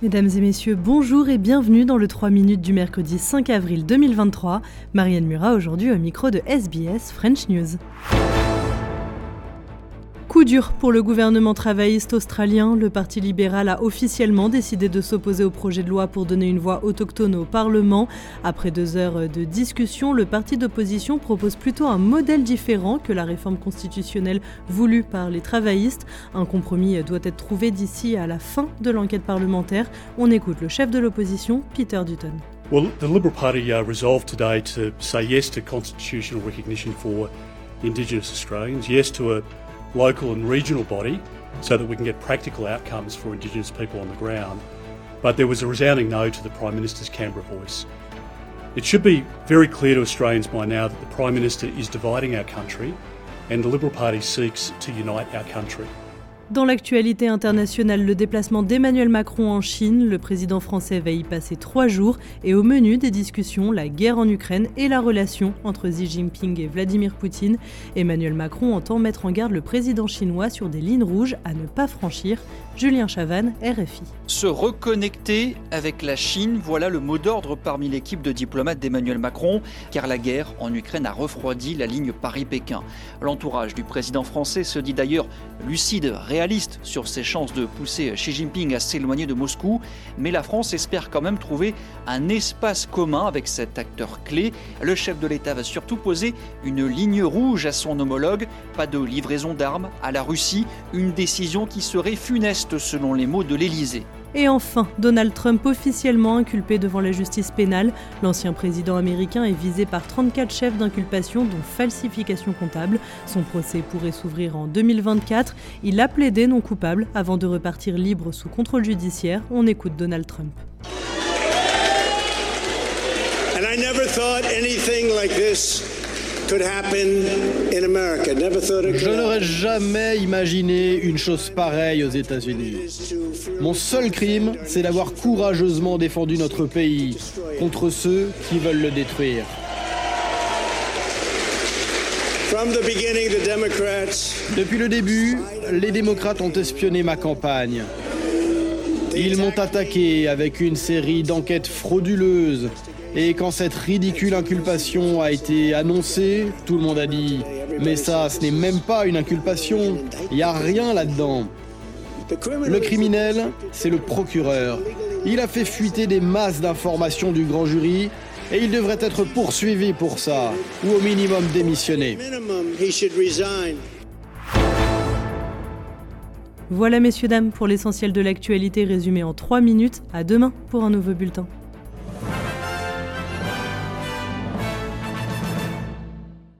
Mesdames et messieurs, bonjour et bienvenue dans le 3 minutes du mercredi 5 avril 2023. Marianne Murat aujourd'hui au micro de SBS French News. Coup dur pour le gouvernement travailliste australien. Le Parti libéral a officiellement décidé de s'opposer au projet de loi pour donner une voix autochtone au Parlement. Après deux heures de discussion, le parti d'opposition propose plutôt un modèle différent que la réforme constitutionnelle voulue par les travaillistes. Un compromis doit être trouvé d'ici à la fin de l'enquête parlementaire. On écoute le chef de l'opposition, Peter Dutton. Well, the Liberal Party uh, resolved today to say yes to constitutional recognition for Indigenous Australians, yes to a local and regional body so that we can get practical outcomes for Indigenous people on the ground. But there was a resounding no to the Prime Minister's Canberra voice. It should be very clear to Australians by now that the Prime Minister is dividing our country and the Liberal Party seeks to unite our country. Dans l'actualité internationale, le déplacement d'Emmanuel Macron en Chine, le président français va y passer trois jours et au menu des discussions, la guerre en Ukraine et la relation entre Xi Jinping et Vladimir Poutine. Emmanuel Macron entend mettre en garde le président chinois sur des lignes rouges à ne pas franchir. Julien Chavannes, RFI. Se reconnecter avec la Chine, voilà le mot d'ordre parmi l'équipe de diplomates d'Emmanuel Macron, car la guerre en Ukraine a refroidi la ligne Paris-Pékin. L'entourage du président français se dit d'ailleurs lucide, réaliste sur ses chances de pousser Xi Jinping à s'éloigner de Moscou, mais la France espère quand même trouver un espace commun avec cet acteur clé. Le chef de l'État va surtout poser une ligne rouge à son homologue, pas de livraison d'armes à la Russie, une décision qui serait funeste selon les mots de l'Élysée. Et enfin, Donald Trump officiellement inculpé devant la justice pénale. L'ancien président américain est visé par 34 chefs d'inculpation dont falsification comptable. Son procès pourrait s'ouvrir en 2024. Il a plaidé non coupable avant de repartir libre sous contrôle judiciaire. On écoute Donald Trump. And I never thought anything like this Je n'aurais jamais imaginé une chose pareille aux États-Unis. Mon seul crime, c'est d'avoir courageusement défendu notre pays contre ceux qui veulent le détruire. Depuis le début, les démocrates ont espionné ma campagne. Ils m'ont attaqué avec une série d'enquêtes frauduleuses. Et quand cette ridicule inculpation a été annoncée, tout le monde a dit Mais ça, ce n'est même pas une inculpation. Il n'y a rien là-dedans. Le criminel, c'est le procureur. Il a fait fuiter des masses d'informations du grand jury et il devrait être poursuivi pour ça, ou au minimum resign. Voilà messieurs dames pour l'essentiel de l'actualité résumé en 3 minutes. À demain pour un nouveau bulletin.